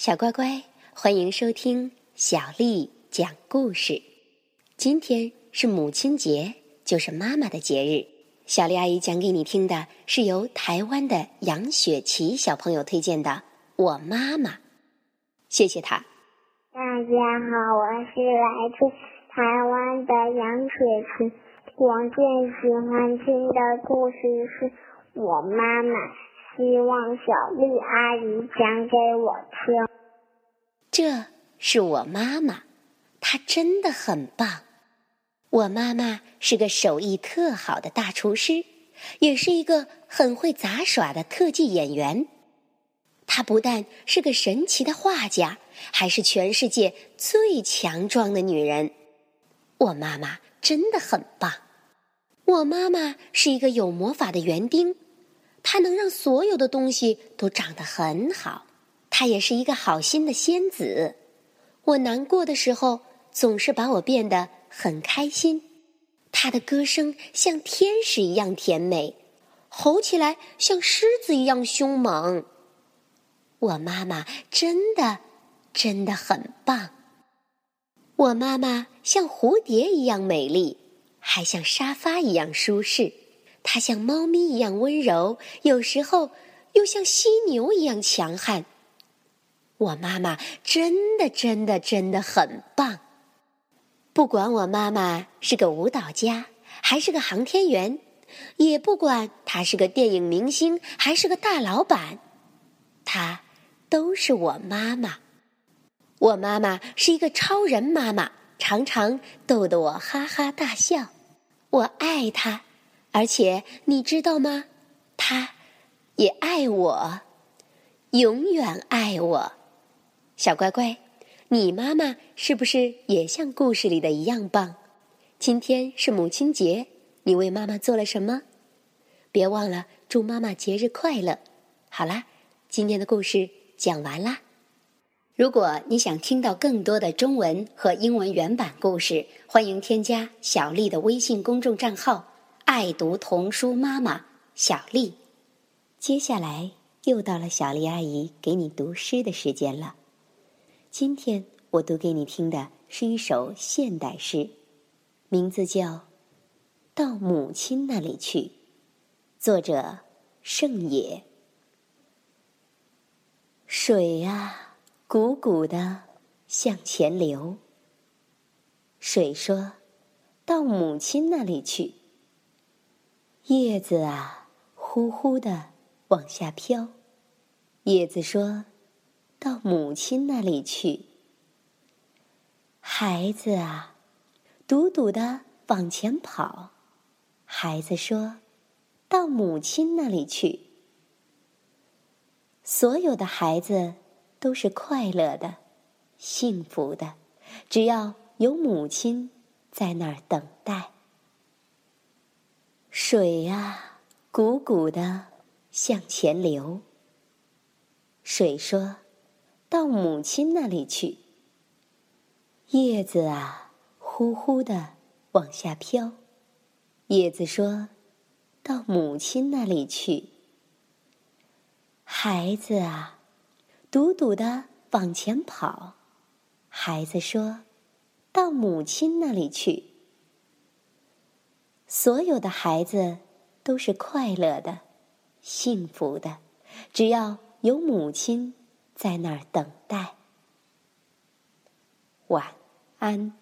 小乖乖，欢迎收听小丽讲故事。今天是母亲节，就是妈妈的节日。小丽阿姨讲给你听的是由台湾的杨雪琪小朋友推荐的《我妈妈》，谢谢她。大家好，我是来自台湾的杨雪琪。我最喜欢听的故事是我妈妈，希望小丽阿姨讲给我听。这是我妈妈，她真的很棒。我妈妈是个手艺特好的大厨师，也是一个很会杂耍的特技演员。她不但是个神奇的画家，还是全世界最强壮的女人。我妈妈真的很棒。我妈妈是一个有魔法的园丁，她能让所有的东西都长得很好。她也是一个好心的仙子。我难过的时候，总是把我变得很开心。她的歌声像天使一样甜美，吼起来像狮子一样凶猛。我妈妈真的，真的很棒。我妈妈像蝴蝶一样美丽。还像沙发一样舒适，它像猫咪一样温柔，有时候又像犀牛一样强悍。我妈妈真的真的真的很棒。不管我妈妈是个舞蹈家，还是个航天员，也不管她是个电影明星，还是个大老板，她都是我妈妈。我妈妈是一个超人妈妈。常常逗得我哈哈大笑，我爱她，而且你知道吗？她也爱我，永远爱我。小乖乖，你妈妈是不是也像故事里的一样棒？今天是母亲节，你为妈妈做了什么？别忘了祝妈妈节日快乐。好啦，今天的故事讲完啦。如果你想听到更多的中文和英文原版故事，欢迎添加小丽的微信公众账号“爱读童书妈妈小丽”。接下来又到了小丽阿姨给你读诗的时间了。今天我读给你听的是一首现代诗，名字叫《到母亲那里去》，作者盛野。水啊！汩汩的向前流。水说：“到母亲那里去。”叶子啊，呼呼的往下飘。叶子说：“到母亲那里去。”孩子啊，笃笃的往前跑。孩子说：“到母亲那里去。”所有的孩子。都是快乐的，幸福的，只要有母亲在那儿等待。水啊，汩汩的向前流。水说：“到母亲那里去。”叶子啊，呼呼的往下飘。叶子说：“到母亲那里去。”孩子啊。笃笃的往前跑，孩子说：“到母亲那里去。”所有的孩子都是快乐的、幸福的，只要有母亲在那儿等待。晚安。